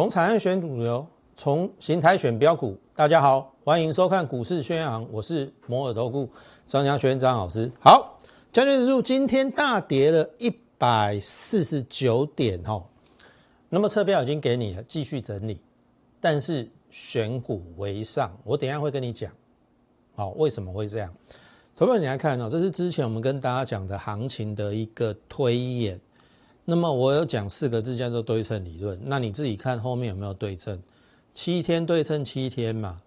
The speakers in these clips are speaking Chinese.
从产业选主流，从形态选标股。大家好，欢迎收看股市宣扬，我是摩尔投顾张家轩张老师。好，将军指数今天大跌了一百四十九点哈，那么车票已经给你了，继续整理，但是选股为上，我等下会跟你讲，好，为什么会这样？投票你来看哦，这是之前我们跟大家讲的行情的一个推演。那么我有讲四个字叫做对称理论，那你自己看后面有没有对称？七天对称七天嘛，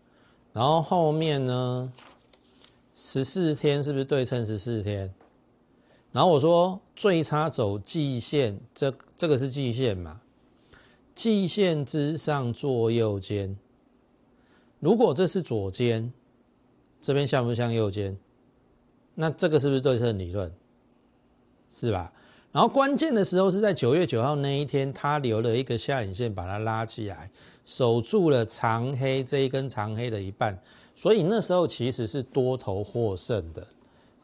然后后面呢十四天是不是对称十四天？然后我说最差走季线，这这个是季线嘛？季线之上做右肩，如果这是左肩，这边像不像右肩？那这个是不是对称理论？是吧？然后关键的时候是在九月九号那一天，它留了一个下影线把它拉起来，守住了长黑这一根长黑的一半，所以那时候其实是多头获胜的。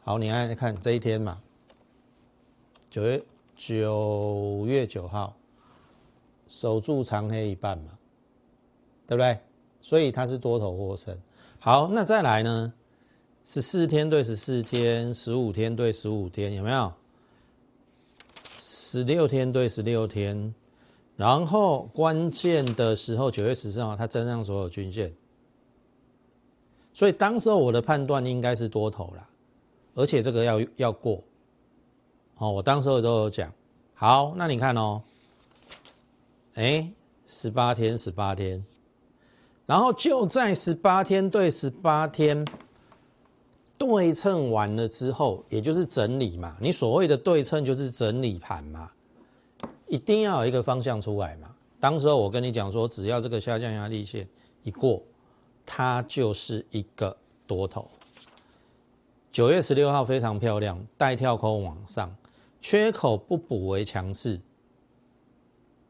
好，你看看这一天嘛，九月九月九号守住长黑一半嘛，对不对？所以它是多头获胜。好，那再来呢？十四天对十四天，十五天对十五天，有没有？十六天对十六天，然后关键的时候九月十四号它增上所有均线，所以当时候我的判断应该是多头啦，而且这个要要过，哦，我当时候都有讲，好，那你看哦，哎，十八天十八天，然后就在十八天对十八天。对称完了之后，也就是整理嘛。你所谓的对称就是整理盘嘛，一定要有一个方向出来嘛。当时候我跟你讲说，只要这个下降压力线一过，它就是一个多头。九月十六号非常漂亮，带跳空往上，缺口不补为强势。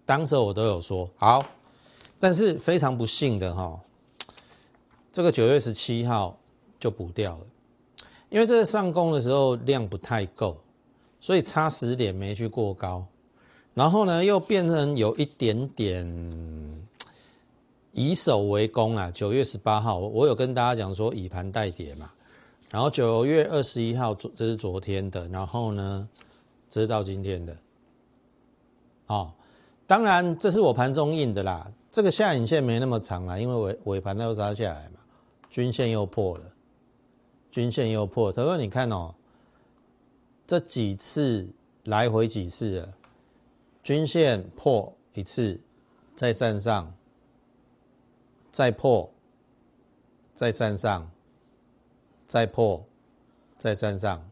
当时我都有说好，但是非常不幸的哈，这个九月十七号就补掉了。因为这个上攻的时候量不太够，所以差十点没去过高，然后呢又变成有一点点以守为攻啊。九月十八号，我有跟大家讲说以盘代跌嘛，然后九月二十一号昨，这是昨天的，然后呢这是到今天的，哦，当然这是我盘中印的啦，这个下影线没那么长啊，因为尾尾盘它又杀下来嘛，均线又破了。均线又破，他说：“你看哦，这几次来回几次了，均线破一次，再站上，再破，再站上，再破，再站上，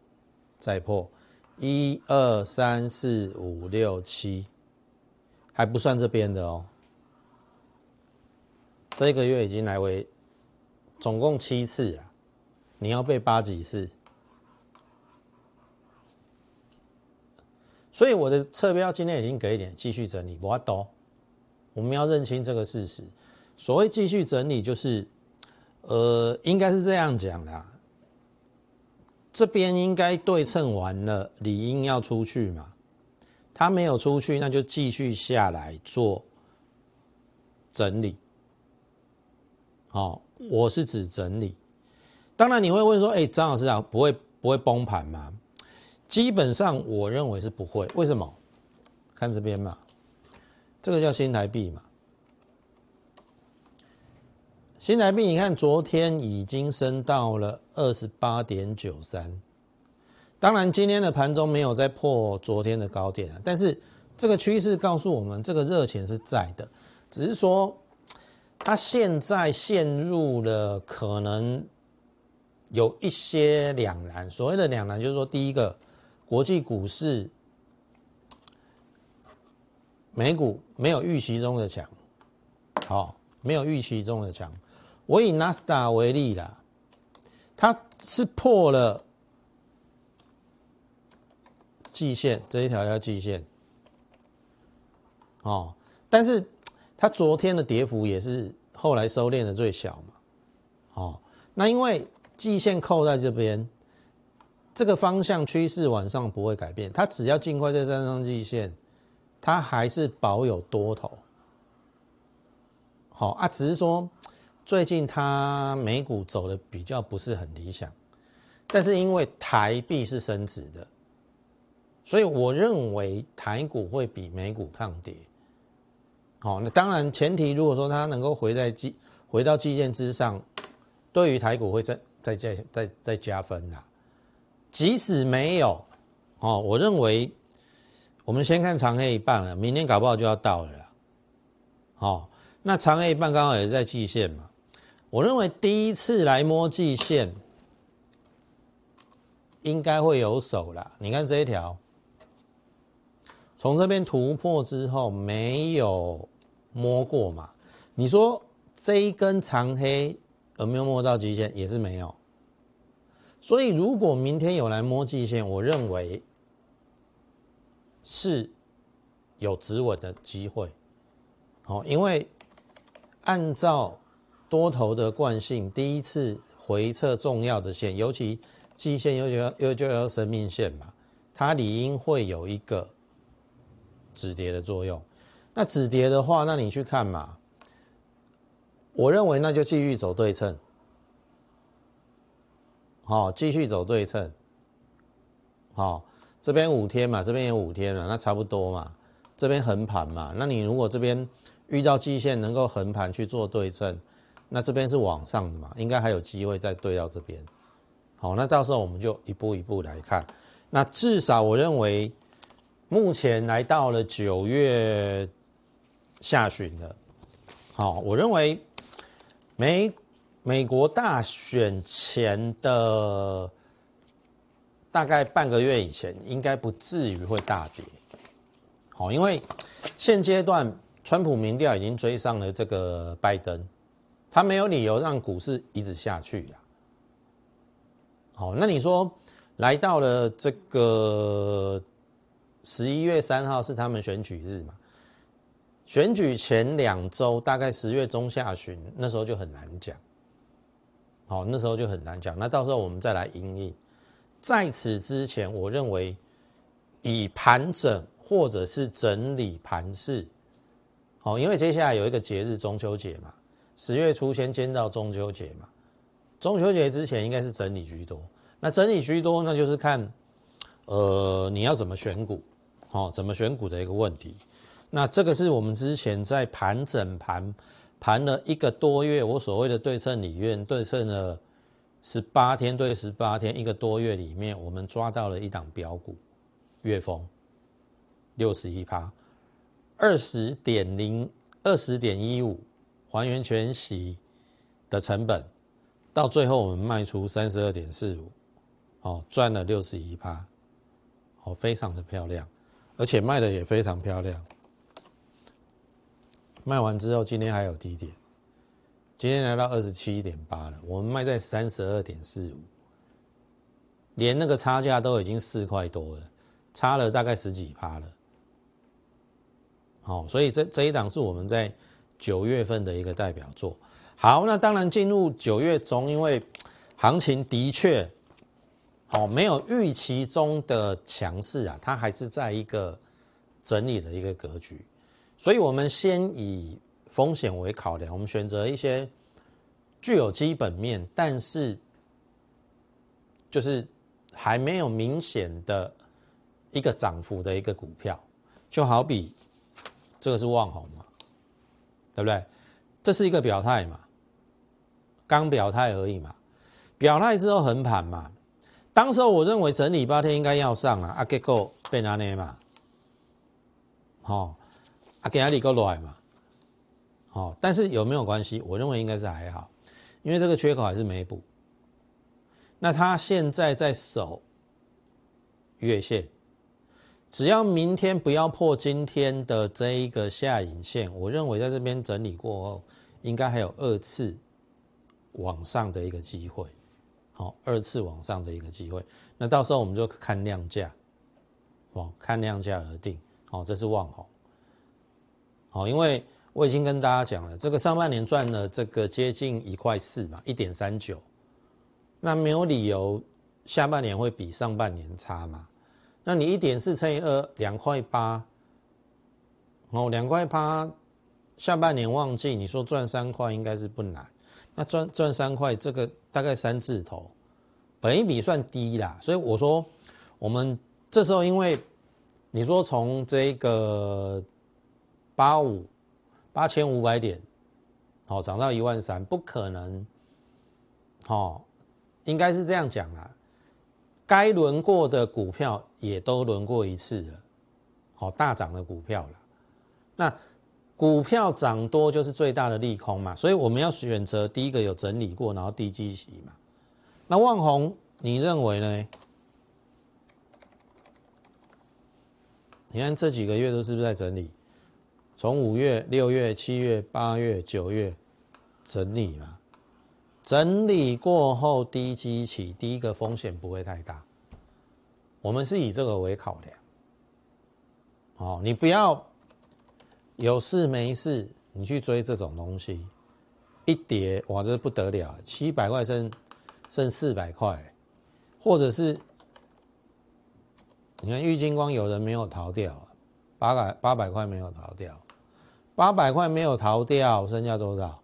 再破，一二三四五六七，还不算这边的哦。这个月已经来回总共七次了。”你要被扒几次？所以我的侧标今天已经给一点继续整理，我懂。我们要认清这个事实。所谓继续整理，就是，呃，应该是这样讲的。这边应该对称完了，理应要出去嘛。他没有出去，那就继续下来做整理。好，我是指整理。当然你会问说，哎，张老师啊，不会不会崩盘吗？基本上我认为是不会。为什么？看这边嘛，这个叫新台币嘛。新台币，你看昨天已经升到了二十八点九三。当然今天的盘中没有再破昨天的高点啊，但是这个趋势告诉我们，这个热钱是在的，只是说它现在陷入了可能。有一些两难，所谓的两难就是说，第一个，国际股市美股没有预期中的强，好，没有预期中的强。我以纳斯达为例啦，它是破了季线这一条叫季线，哦，但是它昨天的跌幅也是后来收敛的最小嘛，哦，那因为。季线扣在这边，这个方向趋势往上不会改变。它只要尽快再站上季线，它还是保有多头。好啊，只是说最近它美股走的比较不是很理想，但是因为台币是升值的，所以我认为台股会比美股抗跌。好，那当然前提如果说它能够回在基回到基线之上，对于台股会再再再再再加分啦。即使没有，哦，我认为我们先看长黑一半了，明天搞不好就要到了啦。好。那长黑一半刚好也是在季线嘛，我认为第一次来摸季线，应该会有手啦。你看这一条，从这边突破之后没有摸过嘛？你说这一根长黑有没有摸到极限？也是没有。所以如果明天有来摸极限，我认为是有止稳的机会。好，因为。按照多头的惯性，第一次回撤重要的线，尤其季线又叫又就要生命线嘛，它理应会有一个止跌的作用。那止跌的话，那你去看嘛，我认为那就继续走对称，好，继续走对称，好，这边五天嘛，这边也五天了，那差不多嘛，这边横盘嘛，那你如果这边。遇到季线能够横盘去做对称，那这边是往上的嘛，应该还有机会再对到这边。好，那到时候我们就一步一步来看。那至少我认为，目前来到了九月下旬了。好，我认为美美国大选前的大概半个月以前，应该不至于会大跌。好，因为现阶段。川普民调已经追上了这个拜登，他没有理由让股市一直下去呀。好，那你说来到了这个十一月三号是他们选举日嘛？选举前两周，大概十月中下旬，那时候就很难讲。好，那时候就很难讲。那到时候我们再来应应。在此之前，我认为以盘整或者是整理盘势。哦，因为接下来有一个节日中秋节嘛，十月初先签到中秋节嘛，中秋节之前应该是整理居多。那整理居多，那就是看，呃，你要怎么选股，哦，怎么选股的一个问题。那这个是我们之前在盘整盘盘了一个多月，我所谓的对称里面对称了十八天对十八天一个多月里面，我们抓到了一档标股，月峰六十一趴。二十点零二十点一五还原全息的成本，到最后我们卖出三十二点四五，哦，赚了六十一趴，哦，非常的漂亮，而且卖的也非常漂亮。卖完之后，今天还有低点，今天来到二十七点八了，我们卖在三十二点四五，连那个差价都已经四块多了，差了大概十几趴了。好，所以这这一档是我们在九月份的一个代表作。好，那当然进入九月中，因为行情的确，哦，没有预期中的强势啊，它还是在一个整理的一个格局。所以我们先以风险为考量，我们选择一些具有基本面，但是就是还没有明显的一个涨幅的一个股票，就好比。这个是望红嘛，对不对？这是一个表态嘛，刚表态而已嘛。表态之后横盘嘛，当时候我认为整理八天应该要上啊，阿结果被拿捏嘛，好，给阿里够来嘛，好，但是有没有关系？我认为应该是还好，因为这个缺口还是没补。那他现在在守月线。只要明天不要破今天的这一个下影线，我认为在这边整理过后，应该还有二次往上的一个机会。好，二次往上的一个机会，那到时候我们就看量价，哦，看量价而定。好，这是望红。好，因为我已经跟大家讲了，这个上半年赚了这个接近一块四嘛，一点三九，那没有理由下半年会比上半年差嘛。那你一点四乘以二，两块八，哦，两块八，下半年旺季，你说赚三块应该是不难。那赚赚三块，这个大概三字头，本一比算低啦。所以我说，我们这时候因为你说从这个八五八千五百点，好涨到一万三，不可能，好，应该是这样讲啦。该轮过的股票也都轮过一次了，好大涨的股票了。那股票涨多就是最大的利空嘛，所以我们要选择第一个有整理过，然后低基期嘛。那万红，你认为呢？你看这几个月都是不是在整理？从五月、六月、七月、八月、九月整理嘛。整理过后低基期，第一个风险不会太大。我们是以这个为考量。哦，你不要有事没事，你去追这种东西，一跌哇，这不得了，七百块剩剩四百块，或者是你看玉金光有人没有逃掉，八百八百块没有逃掉，八百块没有逃掉，剩下多少？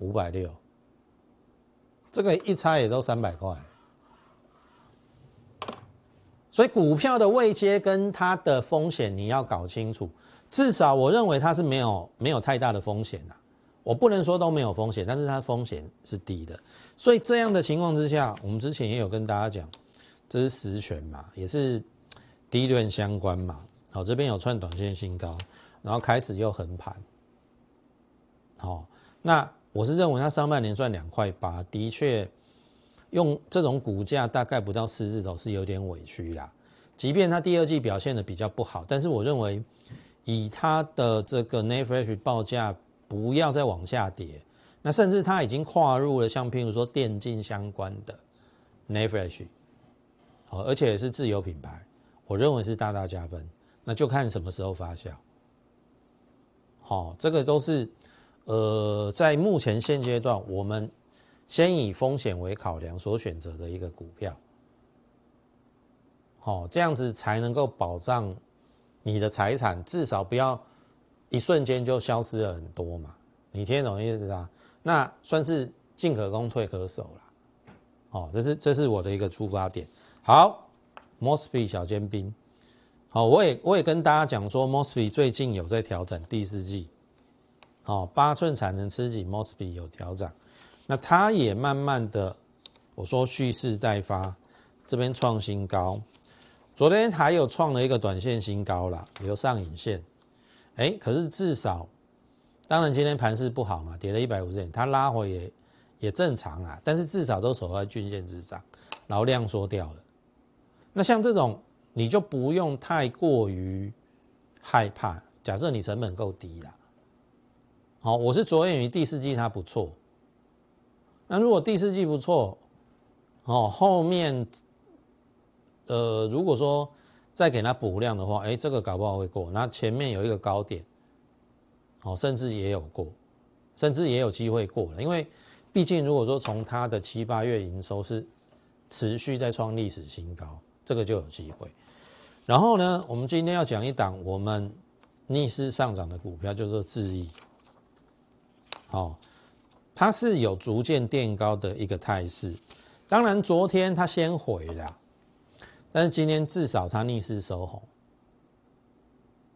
五百六。这个一差也都三百块，所以股票的位阶跟它的风险你要搞清楚。至少我认为它是没有没有太大的风险的，我不能说都没有风险，但是它风险是低的。所以这样的情况之下，我们之前也有跟大家讲，这是实权嘛，也是低段相关嘛。好，这边有串短线新高，然后开始又横盘，好，那。我是认为它上半年赚两块八，的确用这种股价大概不到四字头是有点委屈啦。即便它第二季表现的比较不好，但是我认为以它的这个 n e f r e s h 报价不要再往下跌，那甚至它已经跨入了像譬如说电竞相关的 n e f r e s h 好，而且也是自有品牌，我认为是大大加分。那就看什么时候发酵。好，这个都是。呃，在目前现阶段，我们先以风险为考量所选择的一个股票，好，这样子才能够保障你的财产，至少不要一瞬间就消失了很多嘛。你听懂意思啊？那算是进可攻，退可守了。哦，这是这是我的一个出发点。好，Mosby 小尖兵，哦，我也我也跟大家讲说，Mosby 最近有在调整第四季。哦，八寸产能吃紧，Mosby 有调整，那它也慢慢的，我说蓄势待发，这边创新高，昨天还有创了一个短线新高了，留上影线，哎，可是至少，当然今天盘势不好嘛，跌了一百五十点，它拉回也也正常啊，但是至少都守在均线之上，然后量缩掉了，那像这种你就不用太过于害怕，假设你成本够低了。好，我是着眼于第四季它不错。那如果第四季不错，哦，后面，呃，如果说再给它补量的话，哎，这个搞不好会过。那前面有一个高点，哦，甚至也有过，甚至也有机会过了。因为毕竟如果说从它的七八月营收是持续在创历史新高，这个就有机会。然后呢，我们今天要讲一档我们逆势上涨的股票，叫做智易。好，它是有逐渐垫高的一个态势。当然，昨天它先回了，但是今天至少它逆势收红。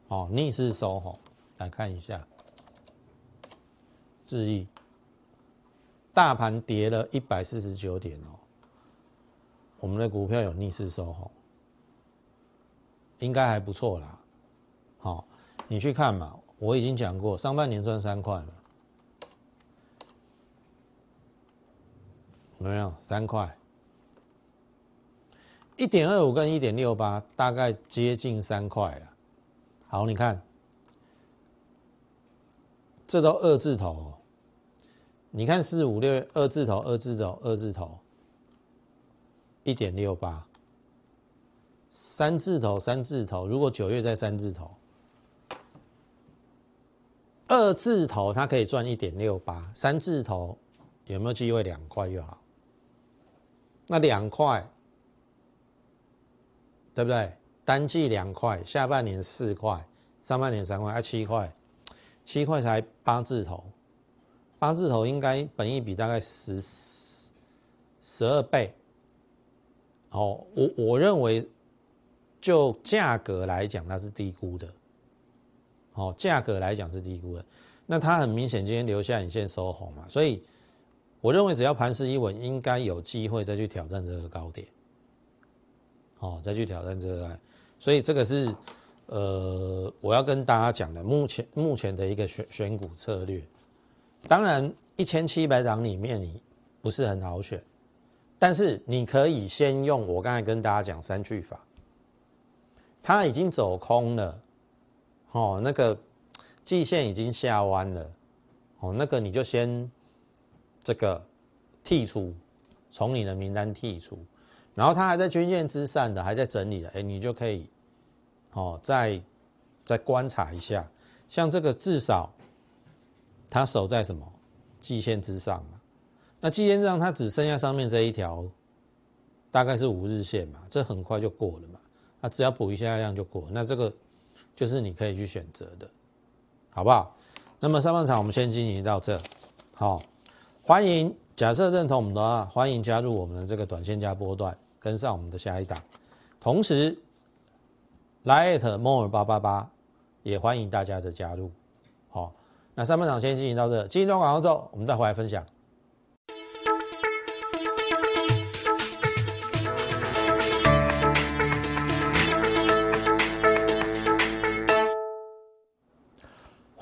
哦，逆势收红，来看一下，智毅，大盘跌了一百四十九点哦，我们的股票有逆势收红，应该还不错啦。好，你去看嘛，我已经讲过，上半年赚三块嘛。有没有三块？一点二五跟一点六八，大概接近三块了。好，你看，这都二字头。你看四五六二字头，二字头，二字头，一点六八，三字头，三字头。如果九月在三字头，二字头它可以赚一点六八，三字头有没有机会两块就好？那两块，对不对？单季两块，下半年四块，上半年三块，啊七块，七块才八字头，八字头应该本一比大概十十二倍。哦，我我认为就价格来讲，它是低估的。哦，价格来讲是低估的，那它很明显今天留下影线收红嘛，所以我认为只要盘势一稳，应该有机会再去挑战这个高点。哦，再去挑战这个，所以这个是呃我要跟大家讲的，目前目前的一个选选股策略。当然，一千七百档里面你不是很好选，但是你可以先用我刚才跟大家讲三句法，它已经走空了。哦，那个季线已经下弯了，哦，那个你就先这个剔除，从你的名单剔除，然后它还在均线之上的，还在整理的，哎，你就可以哦，再再观察一下，像这个至少它守在什么季线之上嘛，那季线之上它只剩下上面这一条，大概是五日线嘛，这很快就过了嘛，那只要补一下量就过，那这个。就是你可以去选择的，好不好？那么上半场我们先进行到这，好，欢迎假设认同我们的话，欢迎加入我们的这个短线加波段，跟上我们的下一档。同时来 at more 八八八，也欢迎大家的加入。好，那上半场先进行到这，进一段广告之后，我们再回来分享。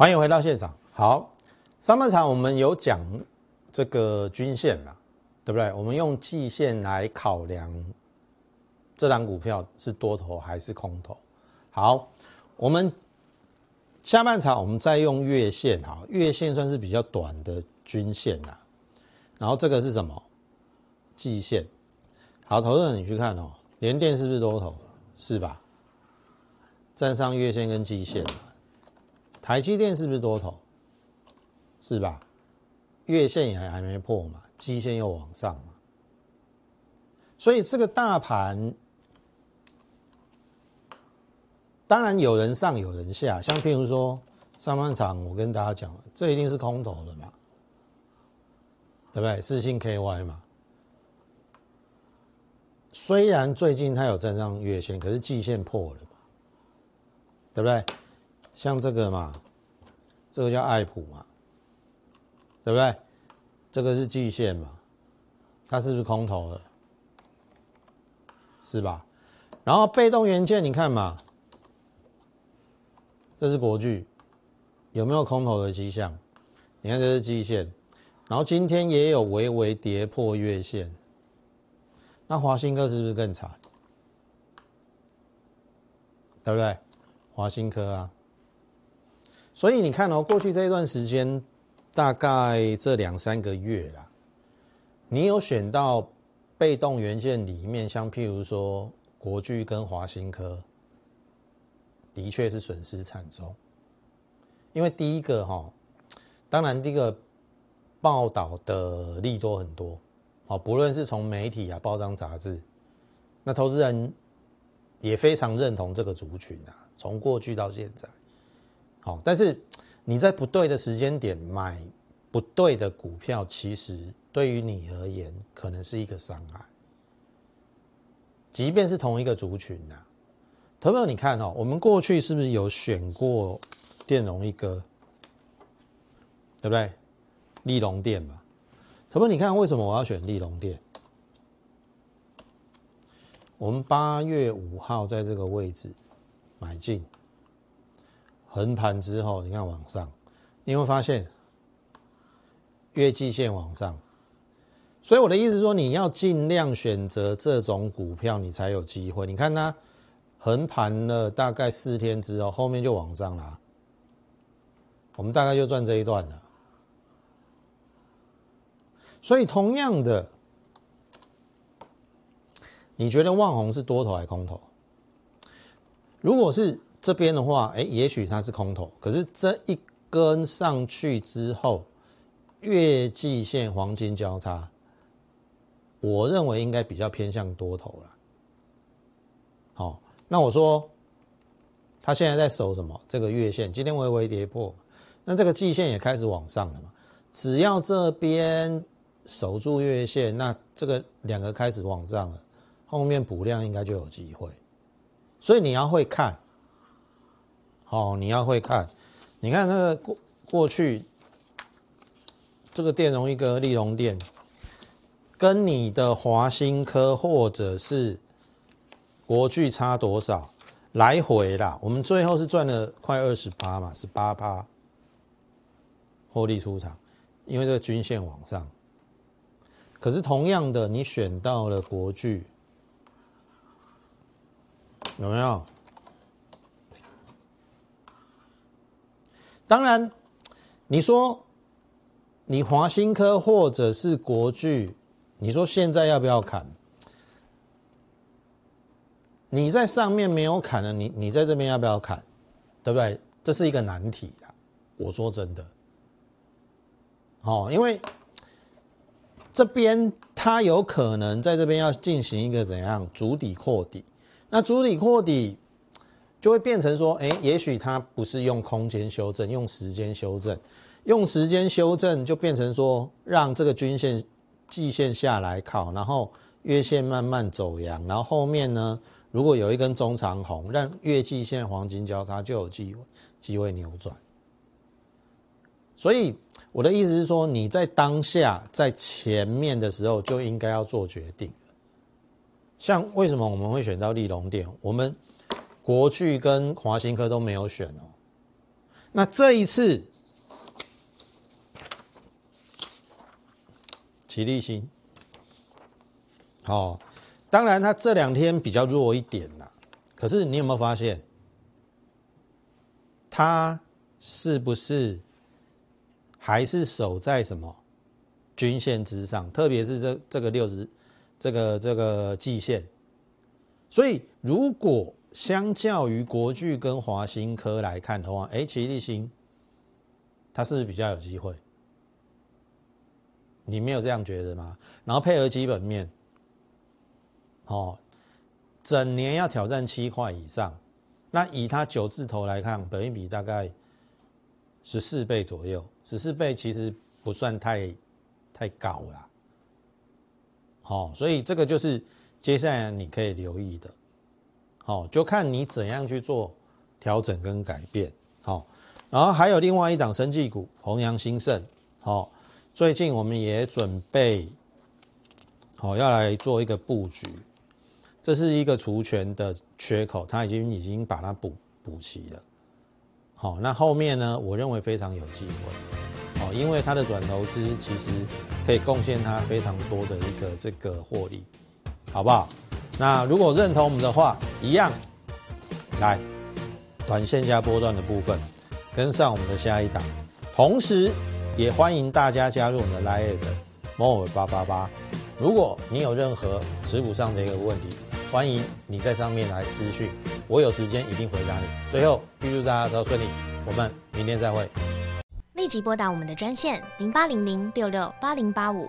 欢迎回到现场。好，上半场我们有讲这个均线嘛，对不对？我们用季线来考量这档股票是多头还是空头。好，我们下半场我们再用月线，哈，月线算是比较短的均线啊。然后这个是什么？季线。好，投资者你去看哦，联电是不是多头？是吧？站上月线跟季线。台积电是不是多头？是吧？月线也还没破嘛，基线又往上嘛，所以这个大盘当然有人上有人下，像譬如说上半场我跟大家讲，这一定是空头的嘛，对不对？四星 KY 嘛，虽然最近它有站上月线，可是季线破了嘛，对不对？像这个嘛，这个叫爱普嘛，对不对？这个是季线嘛，它是不是空头的？是吧？然后被动元件你看嘛，这是国巨，有没有空头的迹象？你看这是季线，然后今天也有微微跌破月线，那华新科是不是更惨？对不对？华新科啊。所以你看哦，过去这一段时间，大概这两三个月啦，你有选到被动元件里面，像譬如说国巨跟华新科，的确是损失惨重。因为第一个哈，当然第一个报道的利多很多，哦，不论是从媒体啊、报章杂志，那投资人也非常认同这个族群啊，从过去到现在。好，但是你在不对的时间点买不对的股票，其实对于你而言可能是一个伤害。即便是同一个族群呐，朋友，你看哦，我们过去是不是有选过电容一哥，对不对？利隆电嘛，朋友，你看为什么我要选利隆电？我们八月五号在这个位置买进。横盘之后，你看往上，你会发现月季线往上，所以我的意思是说，你要尽量选择这种股票，你才有机会。你看它横盘了大概四天之后，后面就往上了，我们大概就赚这一段了。所以同样的，你觉得旺红是多头还是空头？如果是？这边的话，哎，也许它是空头，可是这一根上去之后，月季线黄金交叉，我认为应该比较偏向多头了。好，那我说，它现在在守什么？这个月线今天微微跌破，那那这个季线也开始往上了嘛？只要这边守住月线，那这个两个开始往上了，后面补量应该就有机会。所以你要会看，哦，你要会看。你看那个过过去这个电容一个利隆电，跟你的华新科或者是国巨差多少？来回啦，我们最后是赚了快二十八嘛，十八趴获利出场，因为这个均线往上。可是同样的，你选到了国巨，有没有？当然，你说你华新科或者是国巨，你说现在要不要砍？你在上面没有砍的，你你在这边要不要砍？对不对？这是一个难题啊！我说真的，哦，因为这边它有可能在这边要进行一个怎样主底扩底，那主底扩底就会变成说，哎，也许它不是用空间修正，用时间修正，用时间修正就变成说，让这个均线、季线下来靠，然后月线慢慢走阳，然后后面呢？如果有一根中长红，让月季线黄金交叉就有机会机会扭转。所以我的意思是说，你在当下在前面的时候就应该要做决定。像为什么我们会选到利隆电？我们国巨跟华新科都没有选哦。那这一次，齐立新，好。当然，它这两天比较弱一点啦。可是你有没有发现，它是不是还是守在什么均线之上？特别是这这个六十这个这个季线。所以，如果相较于国巨跟华新科来看的话，哎，奇力新它是不是比较有机会？你没有这样觉得吗？然后配合基本面。哦，整年要挑战七块以上，那以它九字头来看，本一比大概十四倍左右，十四倍其实不算太太高了。好，所以这个就是接下来你可以留意的。好，就看你怎样去做调整跟改变。好，然后还有另外一档生技股弘扬兴盛。好，最近我们也准备好要来做一个布局。这是一个除权的缺口，它已经已经把它补补齐了。好，那后面呢？我认为非常有机会。哦，因为它的短投资其实可以贡献它非常多的一个这个获利，好不好？那如果认同我们的话，一样来短线加波段的部分跟上我们的下一档，同时也欢迎大家加入我们的 Line 的 more 八八八。如果你有任何持股上的一个问题，欢迎你在上面来私讯，我有时间一定回答你。最后预祝大家招顺利，我们明天再会。立即拨打我们的专线零八零零六六八零八五